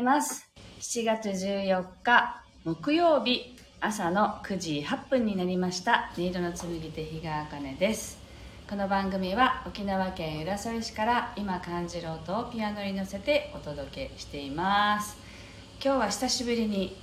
います。7月14日木曜日朝の9時8分になりました。音色の紡手日川茜です。この番組は沖縄県浦添市から今感じる音をピアノに乗せてお届けしています。今日は久しぶりに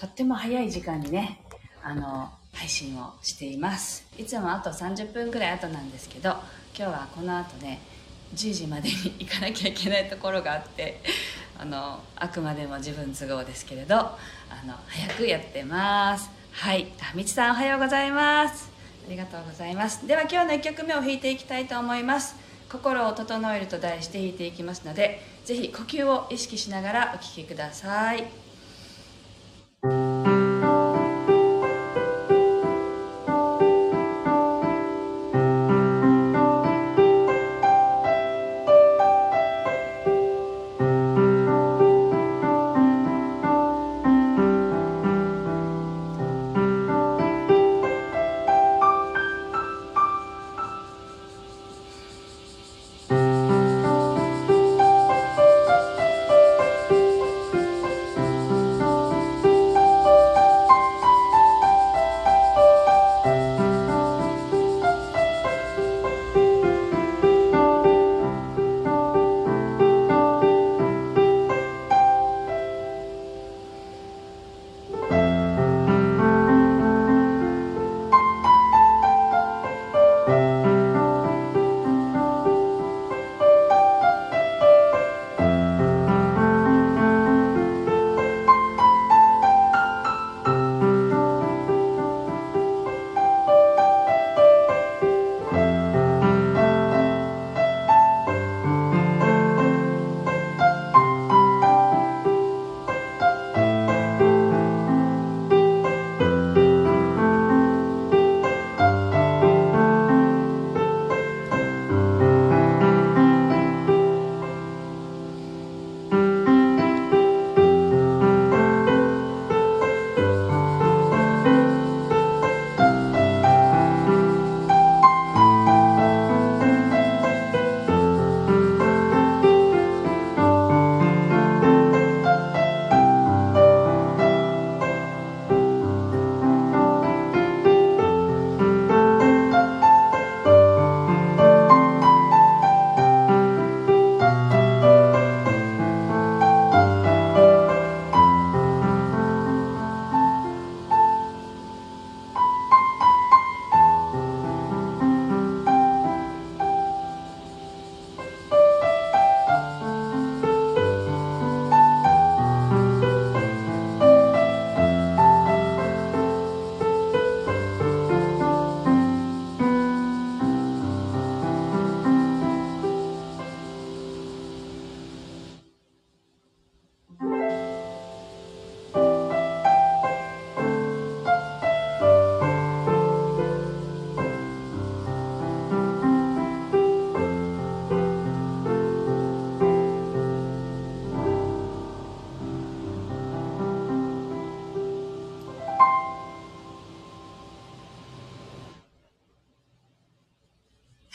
とっても早い時間にね、あの、配信をしています。いつもあと30分くらい後なんですけど、今日はこの後ね、10時までに行かなきゃいけないところがあってあのあくまでも自分都合ですけれどあの早くやってます。はい。みちさんおはようございます。ありがとうございます。では今日の1曲目を弾いていきたいと思います。心を整えると題して弾いていきますので是非呼吸を意識しながらお聴きください。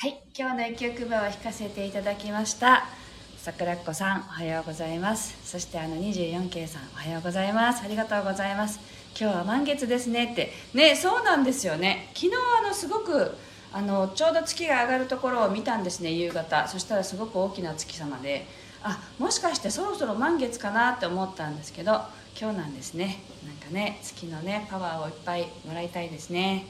はい今日の1曲目を弾かせていただきました。桜子さんおはようございます。そしてあの 24K さんおはようございます。ありがとうございます。今日は満月ですね。って。ねそうなんですよね。昨日あのすごくあのちょうど月が上がるところを見たんですね夕方。そしたらすごく大きな月様で。あもしかしてそろそろ満月かなって思ったんですけど今日なんですね。なんかね月のねパワーをいっぱいもらいたいですね。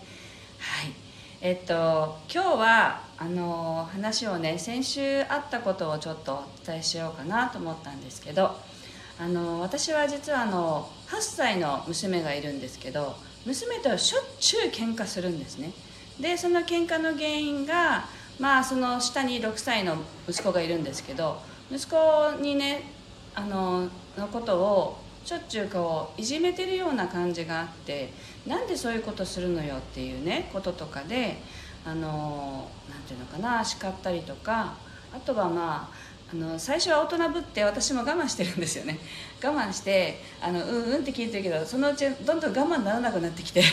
はい。えっと今日はあの話をね先週あったことをちょっとお伝えしようかなと思ったんですけどあの私は実はあの8歳の娘がいるんですけど娘としょっちゅう喧嘩するんですね。でその喧嘩の原因がまあその下に6歳の息子がいるんですけど息子にねあののことをしょっちゅうこういじめてるような感じがあってなんでそういうことするのよっていうねこととかであのなんていうのかな叱ったりとかあとはまああの最初は大人ぶって私も我慢してるんですよね。我慢してあのうんうんって聞いてるけどそのうちどんどん我慢ならなくなってきて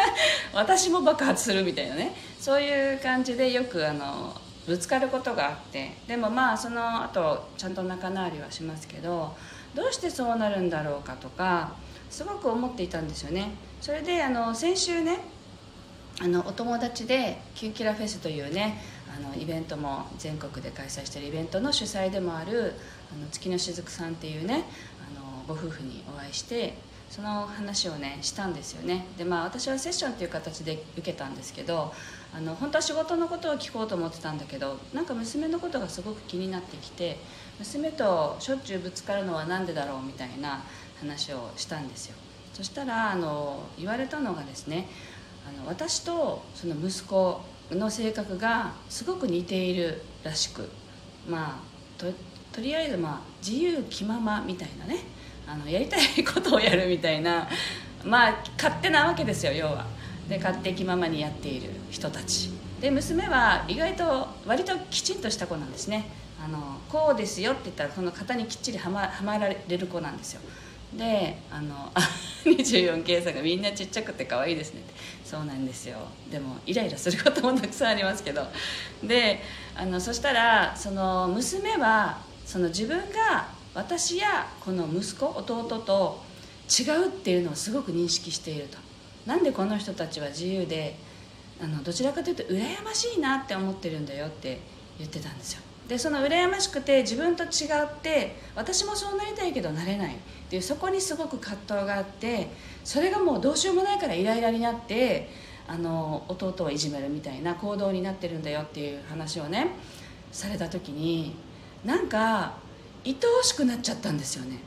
私も爆発するみたいなね。そういう感じでよくあのぶつかることがあって。でもまあその後ちゃんと仲直りはしますけどどうしてそうなるんだろうかとかすごく思っていたんですよね。それであの先週ねあのお友達でキュンキラフェスというねあのイベントも全国で開催しているイベントの主催でもあるあの月のしずくさんっていうねあのご夫婦にお会いしてその話をねしたんですよね。でまあ私はセッションっていう形で受けたんですけどあの本当は仕事のことを聞こうと思ってたんだけどなんか娘のことがすごく気になってきて娘としょっちゅうぶつかるのは何でだろうみたいな話をしたんですよ。そしたらあの言われたのがですねあの私とその息子の性格がすごく似ているらしくまあとりあえずまあ自由気ままみたいなねあのやりたいことをやるみたいなまあ勝手なわけですよ要は。で勝手気ままにやっている人たち。で娘は意外と割ときちんとした子なんですね。あのこうですよって言ったらその型にきっちりはまはまられる子なんですよ。であの 24K さんがみんなちっちゃくて可愛いですねって。そうなんですよ。でもイライラすることもたくさんありますけど。であのそしたらその娘はその自分が私やこの息子弟と違うっていうのをすごく認識していると。なんでこの人たちは自由であのどちらかというと羨ましいなって思ってるんだよって言ってたんですよ。でその羨ましくて自分と違って私もそうなりたいけどなれないっていうそこにすごく葛藤があってそれがもうどうしようもないからイライラになってあの弟をいじめるみたいな行動になってるんだよっていう話をねされた時になんか愛おしくなっちゃったんですよね。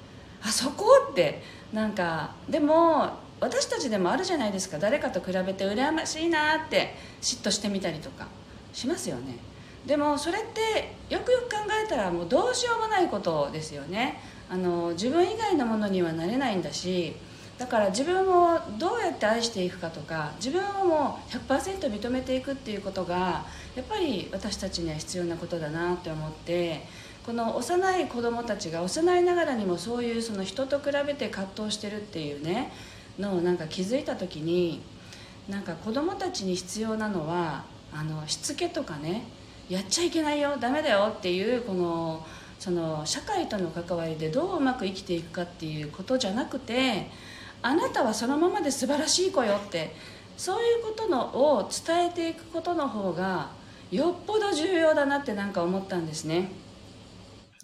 あそこってなんかでも私たちでもあるじゃないですか。誰かと比べて羨ましいなって嫉妬してみたりとかしますよね。でもそれってよくよく考えたらもうどうしようもないことですよね。あの自分以外のものにはなれないんだしだから自分をどうやって愛していくかとか自分をもう100%認めていくっていうことがやっぱり私たちには必要なことだなって思ってこの幼い子供たちが幼いながらにもそういうその人と比べて葛藤してるっていうねのをなんか気づいた時になんか子供たちに必要なのはあのしつけとかねやっちゃいけないよダメだよっていうこのその社会との関わりでどううまく生きていくかっていうことじゃなくてあなたはそのままで素晴らしい子よってそういうことのを伝えていくことの方がよっぽど重要だなってなんか思ったんですね。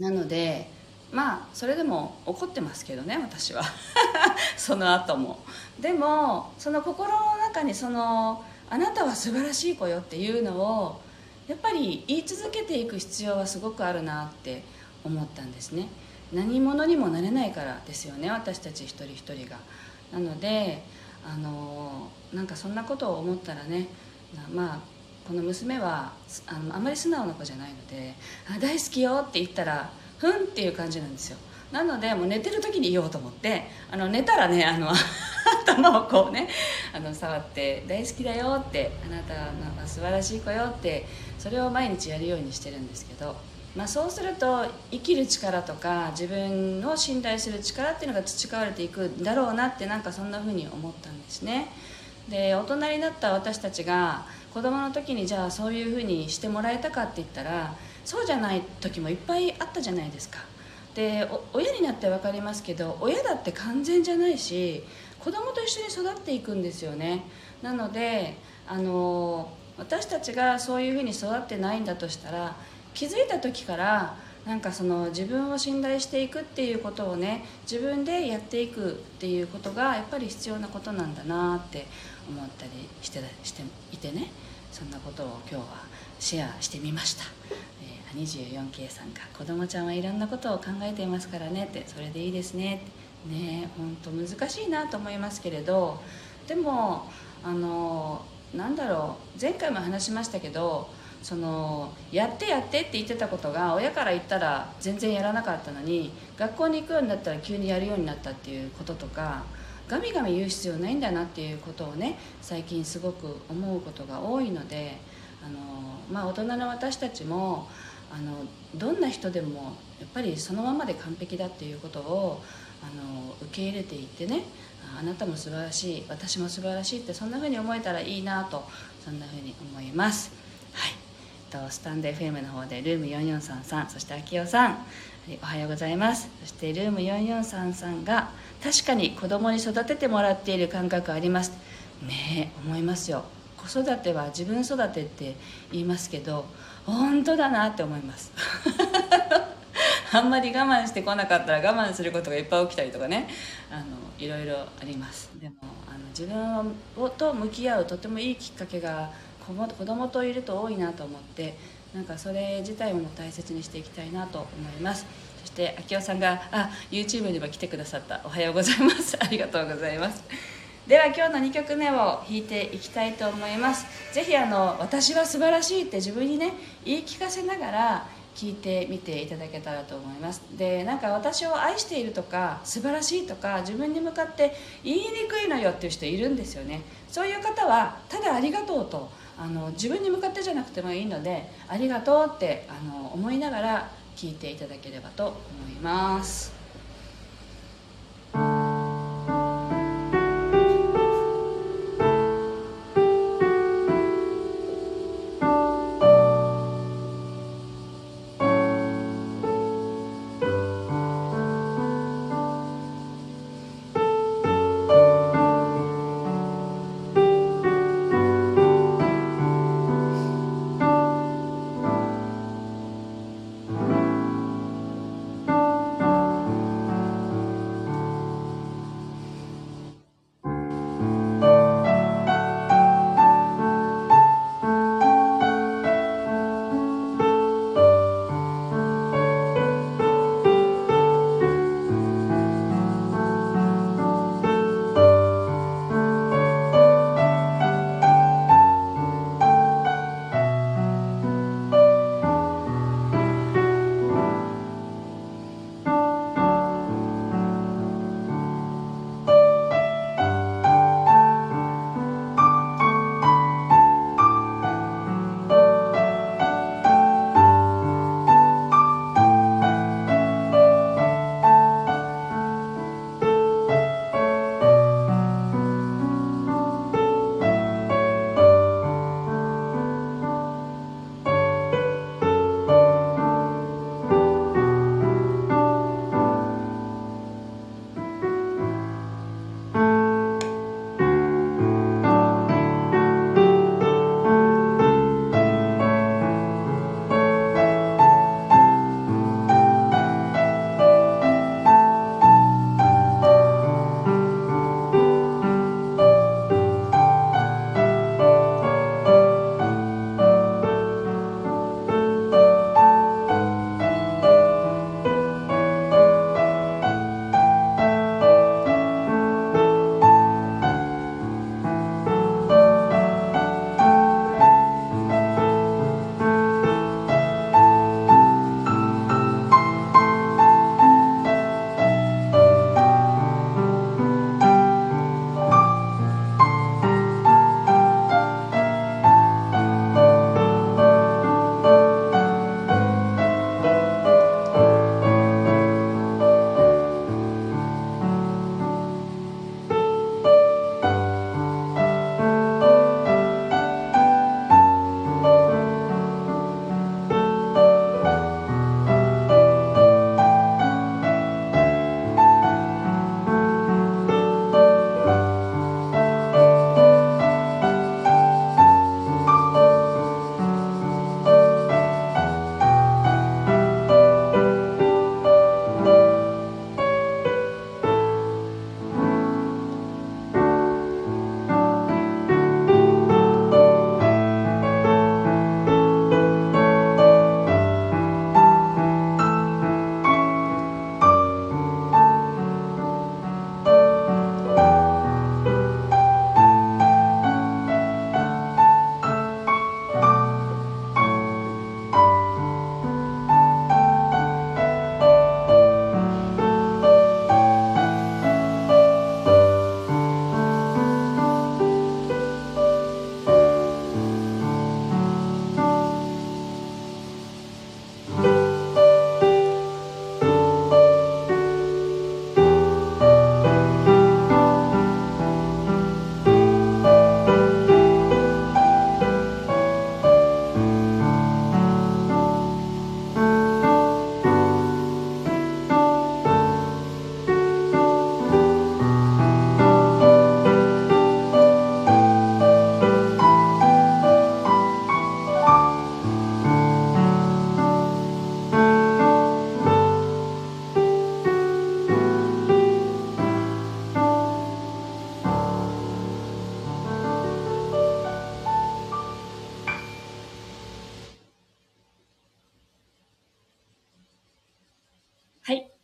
なのでまあそれでも怒ってますけどね私は。その後も。でもその心の中にそのあなたは素晴らしい子よっていうのをやっぱり言い続けていく必要はすごくあるなって思ったんですね。何者にもなれないからですよね私たち一人一人が。なのであのなんかそんなことを思ったらねまあこの娘はあのあまり素直な子じゃないので「あ大好きよ」って言ったら「ふん」っていう感じなんですよ。なのでもう寝てる時に言おうと思ってあの寝たらねあの 頭をこうねあの触って「大好きだよ」って「あなたは素晴らしい子よ」ってそれを毎日やるようにしてるんですけど、まあ、そうすると生きる力とか自分を信頼する力っていうのが培われていくんだろうなってなんかそんな風に思ったんですね。で大人になった私たちが子供の時にじゃあそういうふうにしてもらえたかって言ったらそうじゃない時もいっぱいあったじゃないですか。で親になって分かりますけど親だって完全じゃないし子供と一緒に育っていくんですよね。なのであの私たちがそういうふうに育ってないんだとしたら気づいた時からなんかその自分を信頼していくっていうことをね自分でやっていくっていうことがやっぱり必要なことなんだなって思ったりしてしていてね。そんなことを今日はシェアしてみました、えー、24K さんが「子供ちゃんはいろんなことを考えていますからね」って「それでいいですね」ってね本当難しいなと思いますけれど。でもあのなんだろう。前回も話しましたけどそのやってやってって言ってたことが親から言ったら全然やらなかったのに学校に行くようになったら急にやるようになったっていうこととかガミガミ言う必要ないんだなっていうことをね最近すごく思うことが多いのであの、まあ、大人の私たちもあのどんな人でもやっぱりそのままで完璧だっていうことをあの受け入れていってねあなたも素晴らしい私も素晴らしいってそんな風に思えたらいいなとそんな風に思います。はい。と、スタンド FM の方でルーム4433そして秋代さんおはようございます。そしてルーム4433が確かに子供に育ててもらっている感覚あります。ねえ思いますよ。子育ては自分育てって言いますけど本当だなって思います。あんまり我慢してこなかったら我慢することがいっぱい起きたりとかね。あのいろいろあります。でもあの自分をと向き合うとてもいいきっかけが子供といると多いなと思ってなんかそれ自体も大切にしていきたいなと思います。そして秋代さんがあ YouTube にも来てくださった。おはようございます。ありがとうございます。では今日の2曲目を弾いていきたいと思います。ぜひあの私は素晴らしいって自分にね言い聞かせながら聞いてみていただけたらと思います。でなんか私を愛しているとか素晴らしいとか自分に向かって言いにくいのよっていう人いるんですよね。そういう方はただありがとうとあの自分に向かってじゃなくてもいいのでありがとうってあの思いながら聞いていただければと思います。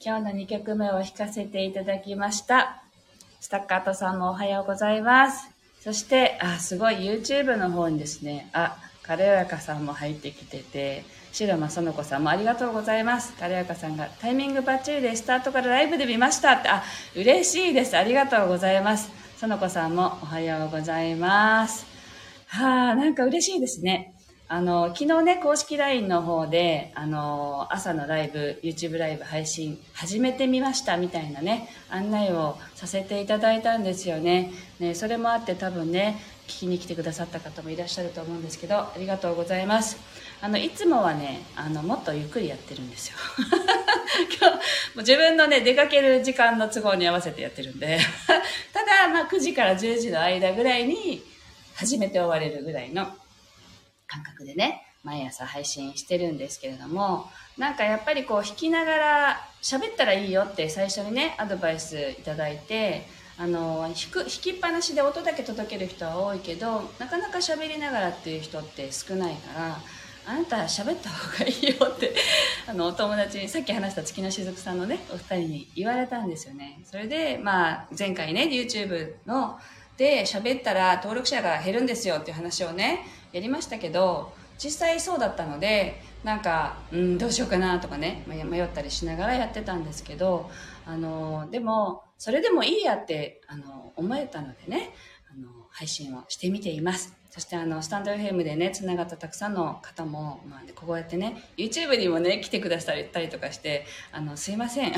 今日の2曲目を弾かせていただきました。スタッカートさんもおはようございます。そして、あ、すごい YouTube の方にですね、あ、軽やかさんも入ってきてて、白間園子さんもありがとうございます。軽やかさんがタイミングバッチリでスタートからライブで見ましたって、あ、嬉しいです。ありがとうございます。園子さんもおはようございます。はあ、なんか嬉しいですね。あの、昨日ね、公式 LINE の方で、あの、朝のライブ、YouTube ライブ配信始めてみましたみたいなね、案内をさせていただいたんですよね。ね、それもあって多分ね、聞きに来てくださった方もいらっしゃると思うんですけど、ありがとうございます。あの、いつもはね、あの、もっとゆっくりやってるんですよ。今日、もう自分のね、出かける時間の都合に合わせてやってるんで、ただ、まあ、9時から10時の間ぐらいに、始めて終われるぐらいの感覚でね、毎朝配信してるんですけれども、なんかやっぱりこう弾きながら喋ったらいいよって最初にね、アドバイスいただいて、あの弾く弾きっぱなしで音だけ届ける人は多いけどなかなか喋りながらっていう人って少ないからあなた喋った方がいいよって あのお友達にさっき話した月のしずくさんのねお二人に言われたんですよね。それでまあ前回ね YouTube ので喋ったら登録者が減るんですよっていう話をねやりましたけど実際そうだったのでなんかうんどうしようかなとかね迷ったりしながらやってたんですけどあのでもそれでもいいやってあの思えたのでねあの配信をしてみています。そしてあのスタンド FM でねつながったたくさんの方も、まあ、ねこうやってね YouTube にもね来てくださったりとかしてあのすいません。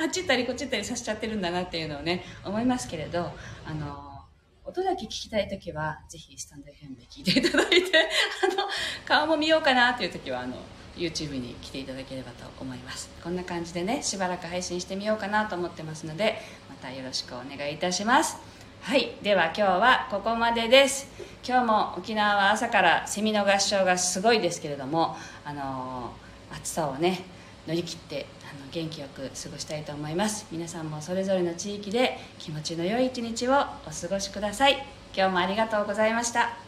あっち行ったりこっち行ったりさせちゃってるんだなっていうのをね思いますけれどあの音だけ聞きたいときは、ぜひスタンド FM で聞いていただいて、あの、顔も見ようかなっていうときは、あの、YouTube に来ていただければと思います。こんな感じでね、しばらく配信してみようかなと思ってますので、またよろしくお願いいたします。はい。では今日はここまでです。今日も沖縄は朝からセミの合唱がすごいですけれども、あのー、暑さをね、乗り切っての元気よく過ごしたいと思います。皆さんもそれぞれの地域で気持ちの良い一日をお過ごしください。今日もありがとうございました。